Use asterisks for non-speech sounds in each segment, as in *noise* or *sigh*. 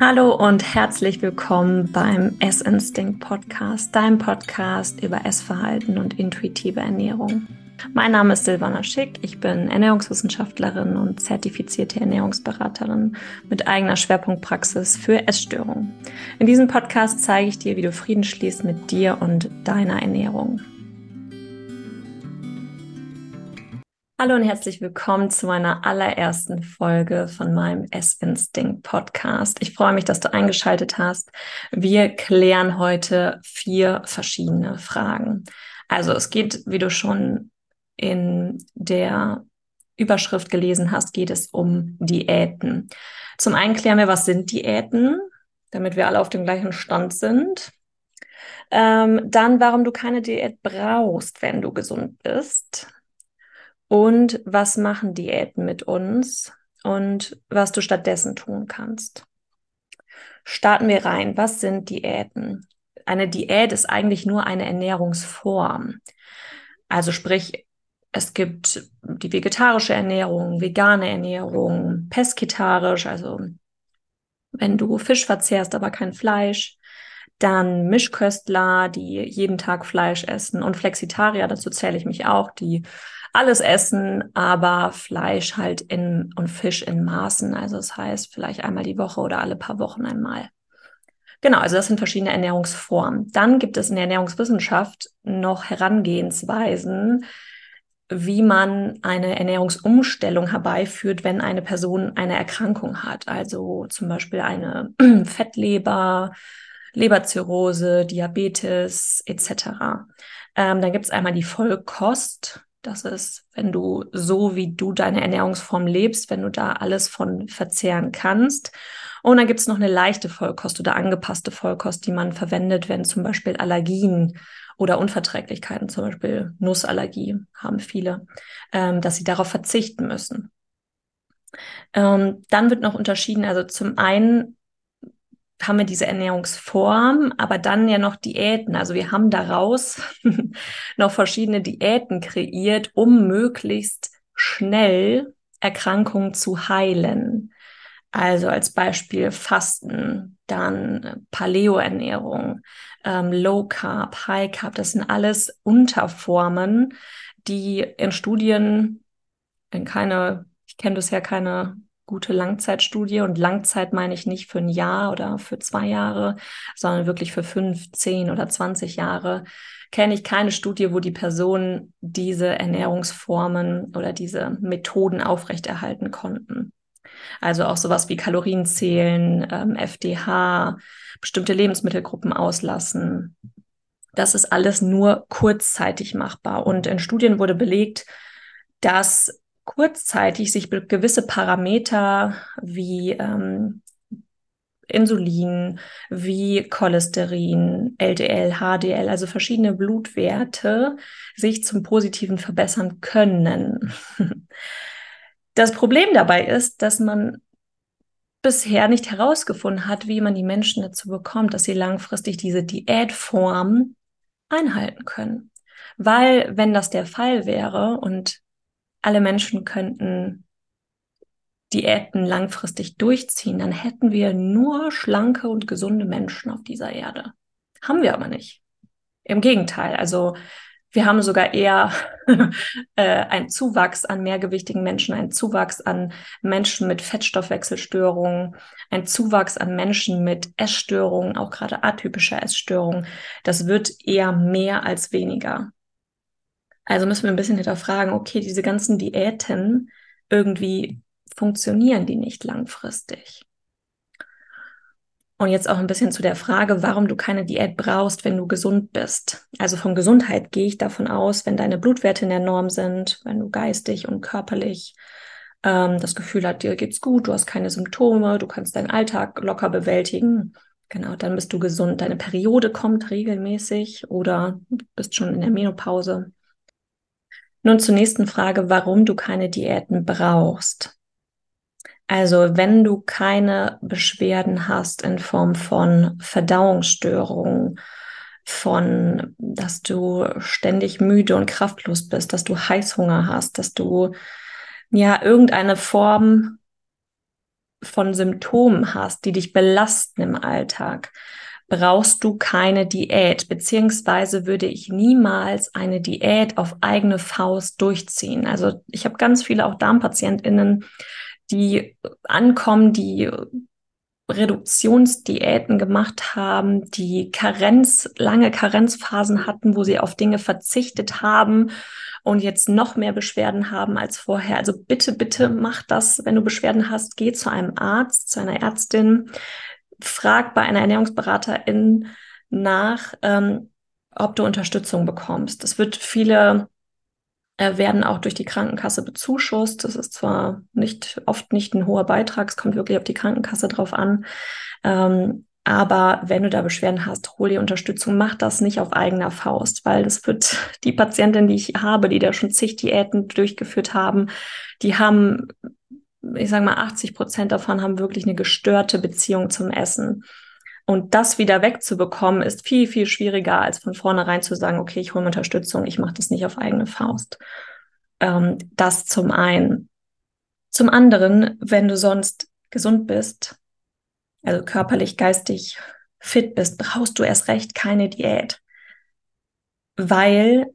Hallo und herzlich willkommen beim Essinstinct Podcast, deinem Podcast über Essverhalten und intuitive Ernährung. Mein Name ist Silvana Schick, ich bin Ernährungswissenschaftlerin und zertifizierte Ernährungsberaterin mit eigener Schwerpunktpraxis für Essstörungen. In diesem Podcast zeige ich dir, wie du Frieden schließt mit dir und deiner Ernährung. Hallo und herzlich willkommen zu meiner allerersten Folge von meinem S-Instinct Podcast. Ich freue mich, dass du eingeschaltet hast. Wir klären heute vier verschiedene Fragen. Also es geht, wie du schon in der Überschrift gelesen hast, geht es um Diäten. Zum einen klären wir, was sind Diäten, damit wir alle auf dem gleichen Stand sind. Ähm, dann, warum du keine Diät brauchst, wenn du gesund bist und was machen Diäten mit uns und was du stattdessen tun kannst. Starten wir rein. Was sind Diäten? Eine Diät ist eigentlich nur eine Ernährungsform. Also sprich, es gibt die vegetarische Ernährung, vegane Ernährung, pesketarisch, also wenn du Fisch verzehrst, aber kein Fleisch. Dann Mischköstler, die jeden Tag Fleisch essen und Flexitarier, dazu zähle ich mich auch, die alles essen, aber Fleisch halt in und Fisch in Maßen. Also das heißt vielleicht einmal die Woche oder alle paar Wochen einmal. Genau, also das sind verschiedene Ernährungsformen. Dann gibt es in der Ernährungswissenschaft noch Herangehensweisen, wie man eine Ernährungsumstellung herbeiführt, wenn eine Person eine Erkrankung hat. Also zum Beispiel eine *clears throat* Fettleber, Leberzirrhose, Diabetes etc. Ähm, dann gibt es einmal die Vollkost. Das ist, wenn du so wie du deine Ernährungsform lebst, wenn du da alles von verzehren kannst. Und dann gibt es noch eine leichte Vollkost oder angepasste Vollkost, die man verwendet, wenn zum Beispiel Allergien oder Unverträglichkeiten, zum Beispiel Nussallergie, haben viele, ähm, dass sie darauf verzichten müssen. Ähm, dann wird noch unterschieden, also zum einen haben wir diese Ernährungsform, aber dann ja noch Diäten. Also wir haben daraus *laughs* noch verschiedene Diäten kreiert, um möglichst schnell Erkrankungen zu heilen. Also als Beispiel Fasten, dann Paleo-Ernährung, ähm, Low Carb, High Carb. Das sind alles Unterformen, die in Studien in keine, ich kenne bisher keine gute Langzeitstudie. Und Langzeit meine ich nicht für ein Jahr oder für zwei Jahre, sondern wirklich für fünf, zehn oder zwanzig Jahre. Kenne ich keine Studie, wo die Personen diese Ernährungsformen oder diese Methoden aufrechterhalten konnten. Also auch sowas wie Kalorienzählen, ähm, FDH, bestimmte Lebensmittelgruppen auslassen. Das ist alles nur kurzzeitig machbar. Und in Studien wurde belegt, dass kurzzeitig sich gewisse Parameter wie ähm, Insulin, wie Cholesterin, LDL, HDL, also verschiedene Blutwerte sich zum Positiven verbessern können. *laughs* Das Problem dabei ist, dass man bisher nicht herausgefunden hat, wie man die Menschen dazu bekommt, dass sie langfristig diese Diätform einhalten können. Weil wenn das der Fall wäre und alle Menschen könnten Diäten langfristig durchziehen, dann hätten wir nur schlanke und gesunde Menschen auf dieser Erde. Haben wir aber nicht. Im Gegenteil, also wir haben sogar eher *laughs* äh, einen Zuwachs an mehrgewichtigen Menschen, einen Zuwachs an Menschen mit Fettstoffwechselstörungen, einen Zuwachs an Menschen mit Essstörungen, auch gerade atypischer Essstörungen. Das wird eher mehr als weniger. Also müssen wir ein bisschen hinterfragen, okay, diese ganzen Diäten, irgendwie funktionieren die nicht langfristig. Und jetzt auch ein bisschen zu der Frage, warum du keine Diät brauchst, wenn du gesund bist. Also von Gesundheit gehe ich davon aus, wenn deine Blutwerte in der Norm sind, wenn du geistig und körperlich ähm, das Gefühl hast, dir geht's gut, du hast keine Symptome, du kannst deinen Alltag locker bewältigen. Genau, dann bist du gesund. Deine Periode kommt regelmäßig oder bist schon in der Menopause. Nun zur nächsten Frage, warum du keine Diäten brauchst. Also wenn du keine Beschwerden hast in Form von Verdauungsstörungen, von, dass du ständig müde und kraftlos bist, dass du Heißhunger hast, dass du ja irgendeine Form von Symptomen hast, die dich belasten im Alltag, brauchst du keine Diät, beziehungsweise würde ich niemals eine Diät auf eigene Faust durchziehen. Also ich habe ganz viele auch Darmpatientinnen, die ankommen, die Reduktionsdiäten gemacht haben, die Karenz, lange Karenzphasen hatten, wo sie auf Dinge verzichtet haben und jetzt noch mehr Beschwerden haben als vorher. Also bitte, bitte mach das, wenn du Beschwerden hast, geh zu einem Arzt, zu einer Ärztin, frag bei einer Ernährungsberaterin nach, ähm, ob du Unterstützung bekommst. Es wird viele äh, werden auch durch die Krankenkasse bezuschusst. Das ist zwar nicht oft nicht ein hoher Beitrag, es kommt wirklich auf die Krankenkasse drauf an. Ähm, aber wenn du da Beschwerden hast, hol dir Unterstützung, mach das nicht auf eigener Faust, weil das wird *laughs* die Patientin, die ich habe, die da schon zig Diäten durchgeführt haben, die haben, ich sage mal, 80 Prozent davon haben wirklich eine gestörte Beziehung zum Essen. Und das wieder wegzubekommen, ist viel, viel schwieriger, als von vornherein zu sagen, okay, ich hole mir Unterstützung, ich mache das nicht auf eigene Faust. Ähm, das zum einen. Zum anderen, wenn du sonst gesund bist, also körperlich, geistig fit bist, brauchst du erst recht keine Diät. Weil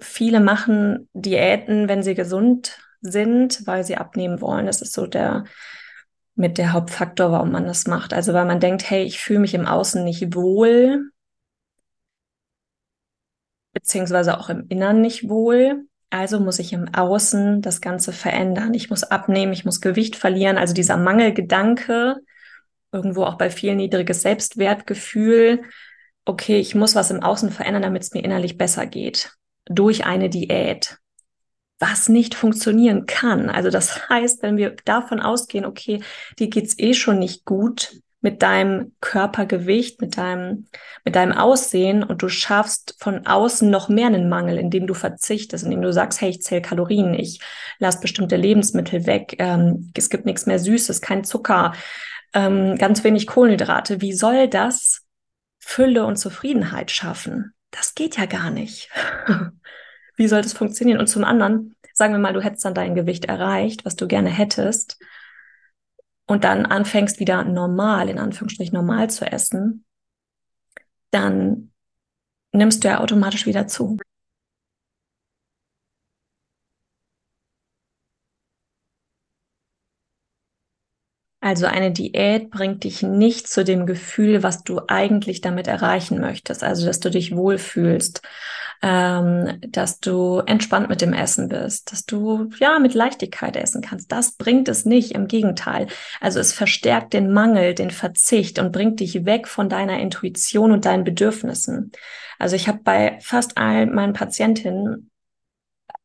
viele machen Diäten, wenn sie gesund sind, weil sie abnehmen wollen. Das ist so der mit der Hauptfaktor, warum man das macht. Also weil man denkt, hey, ich fühle mich im Außen nicht wohl, beziehungsweise auch im Innern nicht wohl. Also muss ich im Außen das Ganze verändern. Ich muss abnehmen, ich muss Gewicht verlieren. Also dieser Mangelgedanke, irgendwo auch bei viel niedriges Selbstwertgefühl. Okay, ich muss was im Außen verändern, damit es mir innerlich besser geht. Durch eine Diät was nicht funktionieren kann. Also das heißt, wenn wir davon ausgehen, okay, dir geht's eh schon nicht gut mit deinem Körpergewicht, mit deinem, mit deinem Aussehen und du schaffst von außen noch mehr einen Mangel, indem du verzichtest, indem du sagst, hey, ich zähle Kalorien, ich lasse bestimmte Lebensmittel weg, ähm, es gibt nichts mehr Süßes, kein Zucker, ähm, ganz wenig Kohlenhydrate. Wie soll das Fülle und Zufriedenheit schaffen? Das geht ja gar nicht. *laughs* Wie soll das funktionieren? Und zum anderen, sagen wir mal, du hättest dann dein Gewicht erreicht, was du gerne hättest, und dann anfängst wieder normal, in Anführungsstrichen normal zu essen, dann nimmst du ja automatisch wieder zu. Also eine Diät bringt dich nicht zu dem Gefühl, was du eigentlich damit erreichen möchtest. Also dass du dich wohlfühlst, ähm, dass du entspannt mit dem Essen bist, dass du ja mit Leichtigkeit essen kannst. Das bringt es nicht. Im Gegenteil. Also es verstärkt den Mangel, den Verzicht und bringt dich weg von deiner Intuition und deinen Bedürfnissen. Also ich habe bei fast allen meinen Patientinnen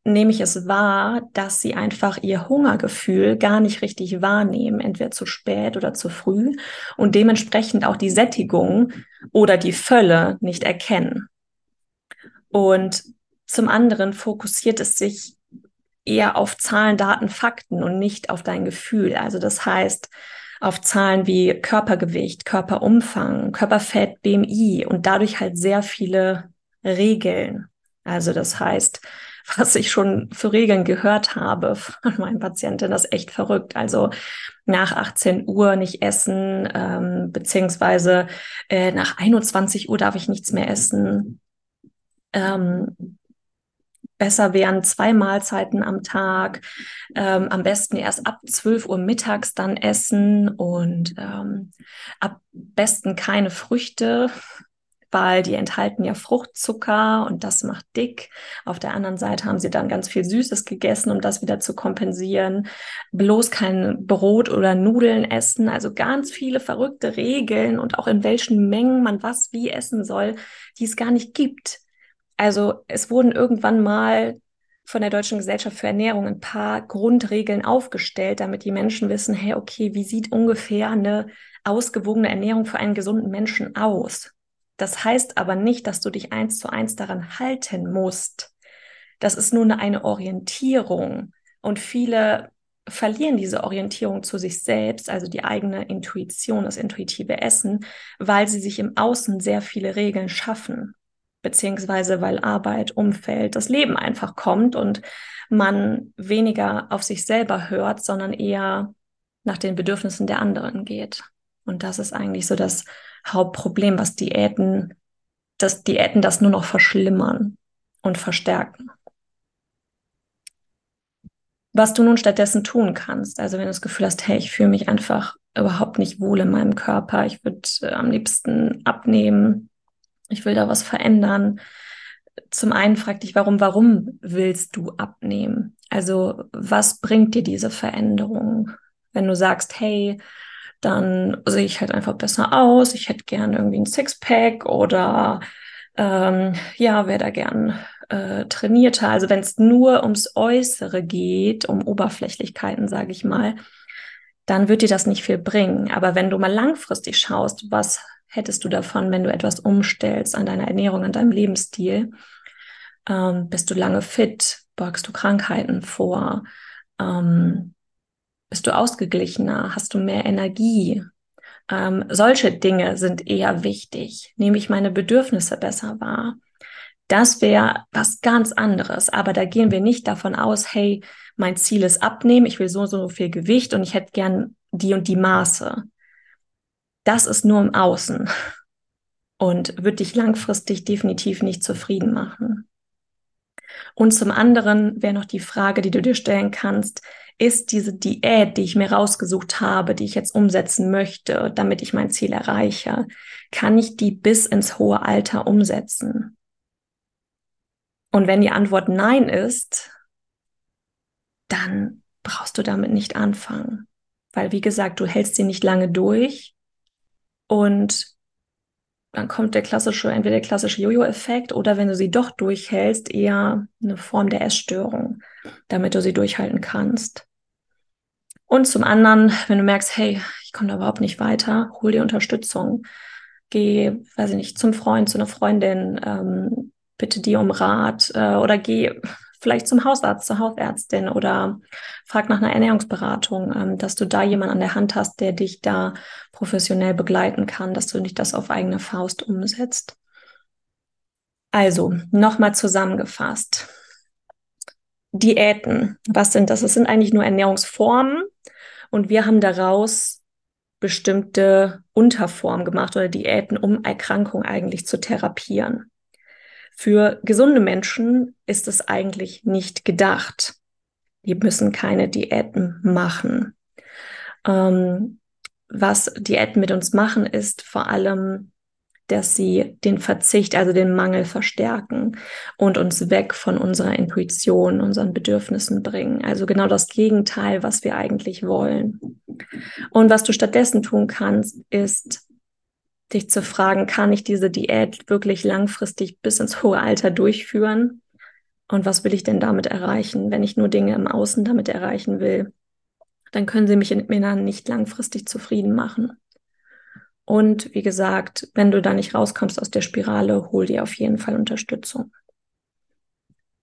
nehme ich es wahr, dass sie einfach ihr Hungergefühl gar nicht richtig wahrnehmen, entweder zu spät oder zu früh und dementsprechend auch die Sättigung oder die Fülle nicht erkennen. Und zum anderen fokussiert es sich eher auf Zahlen, Daten, Fakten und nicht auf dein Gefühl. Also das heißt, auf Zahlen wie Körpergewicht, Körperumfang, Körperfett, BMI und dadurch halt sehr viele Regeln. Also das heißt, *laughs* was ich schon für Regeln gehört habe von meinen Patienten, das ist echt verrückt. Also nach 18 Uhr nicht essen, ähm, beziehungsweise äh, nach 21 Uhr darf ich nichts mehr essen. Ähm, besser wären zwei Mahlzeiten am Tag, ähm, am besten erst ab 12 Uhr mittags dann essen und ähm, am besten keine Früchte, weil die enthalten ja Fruchtzucker und das macht dick. Auf der anderen Seite haben sie dann ganz viel Süßes gegessen, um das wieder zu kompensieren. Bloß kein Brot oder Nudeln essen. Also ganz viele verrückte Regeln und auch in welchen Mengen man was wie essen soll, die es gar nicht gibt. Also es wurden irgendwann mal von der Deutschen Gesellschaft für Ernährung ein paar Grundregeln aufgestellt, damit die Menschen wissen, hey, okay, wie sieht ungefähr eine ausgewogene Ernährung für einen gesunden Menschen aus? Das heißt aber nicht, dass du dich eins zu eins daran halten musst. Das ist nur eine Orientierung. Und viele verlieren diese Orientierung zu sich selbst, also die eigene Intuition, das intuitive Essen, weil sie sich im Außen sehr viele Regeln schaffen, beziehungsweise weil Arbeit, Umfeld, das Leben einfach kommt und man weniger auf sich selber hört, sondern eher nach den Bedürfnissen der anderen geht. Und das ist eigentlich so das Hauptproblem, was Diäten, dass Diäten das nur noch verschlimmern und verstärken. Was du nun stattdessen tun kannst, also wenn du das Gefühl hast, hey, ich fühle mich einfach überhaupt nicht wohl in meinem Körper, ich würde äh, am liebsten abnehmen, ich will da was verändern. Zum einen frag dich, warum, warum willst du abnehmen? Also was bringt dir diese Veränderung? Wenn du sagst, hey, dann sehe ich halt einfach besser aus, ich hätte gern irgendwie ein Sixpack oder ähm, ja, wäre da gern äh, trainierter. Also wenn es nur ums Äußere geht, um Oberflächlichkeiten, sage ich mal, dann wird dir das nicht viel bringen. Aber wenn du mal langfristig schaust, was hättest du davon, wenn du etwas umstellst an deiner Ernährung, an deinem Lebensstil? Ähm, bist du lange fit? Beugst du Krankheiten vor? Ähm, bist du ausgeglichener? Hast du mehr Energie? Ähm, solche Dinge sind eher wichtig. Nehme ich meine Bedürfnisse besser wahr? Das wäre was ganz anderes. Aber da gehen wir nicht davon aus, hey, mein Ziel ist abnehmen, ich will so und so viel Gewicht und ich hätte gern die und die Maße. Das ist nur im Außen und wird dich langfristig definitiv nicht zufrieden machen. Und zum anderen wäre noch die Frage, die du dir stellen kannst, ist diese Diät, die ich mir rausgesucht habe, die ich jetzt umsetzen möchte, damit ich mein Ziel erreiche, kann ich die bis ins hohe Alter umsetzen? Und wenn die Antwort nein ist, dann brauchst du damit nicht anfangen. Weil, wie gesagt, du hältst sie nicht lange durch und dann kommt der klassische, entweder der klassische Jojo-Effekt oder wenn du sie doch durchhältst, eher eine Form der Essstörung, damit du sie durchhalten kannst. Und zum anderen, wenn du merkst, hey, ich komme da überhaupt nicht weiter, hol dir Unterstützung. Geh, weiß ich nicht, zum Freund, zu einer Freundin, ähm, bitte die um Rat äh, oder geh vielleicht zum Hausarzt, zur Hausärztin oder frag nach einer Ernährungsberatung, ähm, dass du da jemanden an der Hand hast, der dich da professionell begleiten kann, dass du nicht das auf eigene Faust umsetzt. Also, nochmal zusammengefasst. Diäten, was sind das? Es sind eigentlich nur Ernährungsformen und wir haben daraus bestimmte Unterformen gemacht oder Diäten, um Erkrankungen eigentlich zu therapieren. Für gesunde Menschen ist es eigentlich nicht gedacht. Die müssen keine Diäten machen. Ähm, was Diäten mit uns machen, ist vor allem, dass sie den Verzicht, also den Mangel verstärken und uns weg von unserer Intuition, unseren Bedürfnissen bringen. Also genau das Gegenteil, was wir eigentlich wollen. Und was du stattdessen tun kannst, ist dich zu fragen, kann ich diese Diät wirklich langfristig bis ins hohe Alter durchführen? Und was will ich denn damit erreichen? Wenn ich nur Dinge im Außen damit erreichen will, dann können sie mich in mir nicht langfristig zufrieden machen. Und wie gesagt, wenn du da nicht rauskommst aus der Spirale, hol dir auf jeden Fall Unterstützung.